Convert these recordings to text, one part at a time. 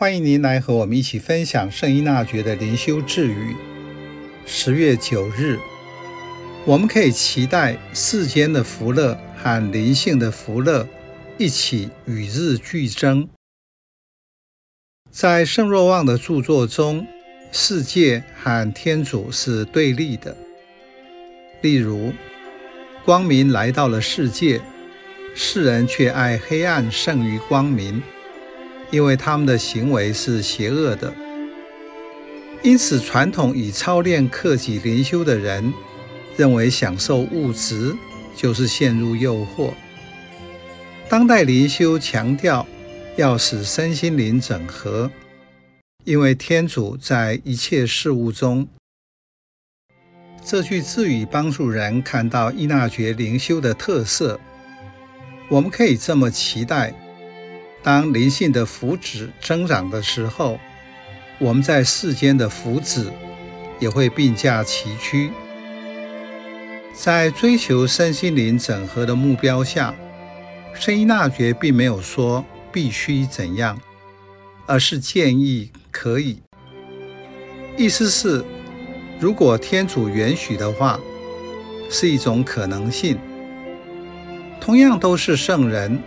欢迎您来和我们一起分享圣依纳爵的灵修智语。十月九日，我们可以期待世间的福乐和灵性的福乐一起与日俱增。在圣若望的著作中，世界和天主是对立的。例如，光明来到了世界，世人却爱黑暗胜于光明。因为他们的行为是邪恶的，因此传统以操练克己灵修的人认为享受物质就是陷入诱惑。当代灵修强调要使身心灵整合，因为天主在一切事物中。这句字语帮助人看到伊纳爵灵修的特色。我们可以这么期待。当灵性的福祉增长的时候，我们在世间的福祉也会并驾齐驱。在追求身心灵整合的目标下，圣依纳爵并没有说必须怎样，而是建议可以。意思是，如果天主允许的话，是一种可能性。同样都是圣人。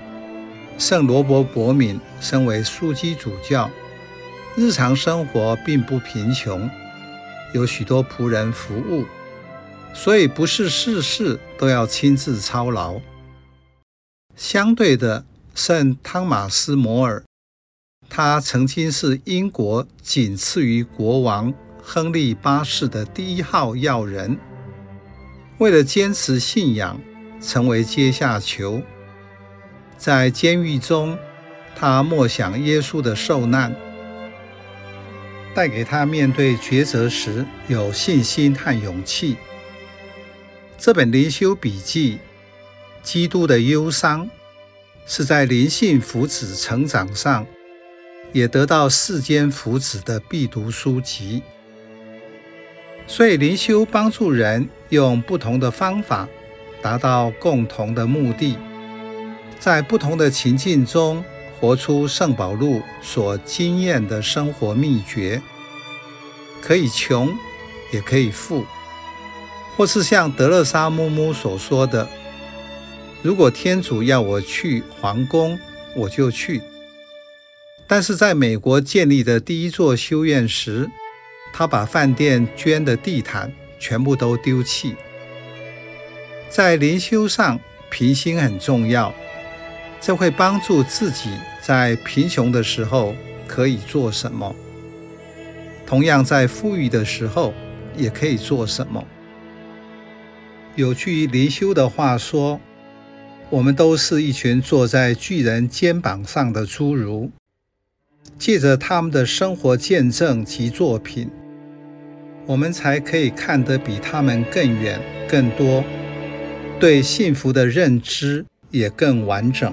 圣罗伯·伯敏身为枢机主教，日常生活并不贫穷，有许多仆人服务，所以不是事事都要亲自操劳。相对的，圣汤马斯·摩尔，他曾经是英国仅次于国王亨利八世的第一号要人，为了坚持信仰，成为阶下囚。在监狱中，他默想耶稣的受难，带给他面对抉择时有信心和勇气。这本灵修笔记《基督的忧伤》是在灵性福祉成长上，也得到世间福祉的必读书籍。所以灵修帮助人用不同的方法，达到共同的目的。在不同的情境中，活出圣保禄所经验的生活秘诀，可以穷，也可以富，或是像德勒莎姆姆所说的：“如果天主要我去皇宫，我就去。”但是在美国建立的第一座修院时，他把饭店捐的地毯全部都丢弃。在灵修上，平心很重要。这会帮助自己在贫穷的时候可以做什么，同样在富裕的时候也可以做什么。有句灵修的话说：“我们都是一群坐在巨人肩膀上的侏儒，借着他们的生活见证及作品，我们才可以看得比他们更远、更多，对幸福的认知也更完整。”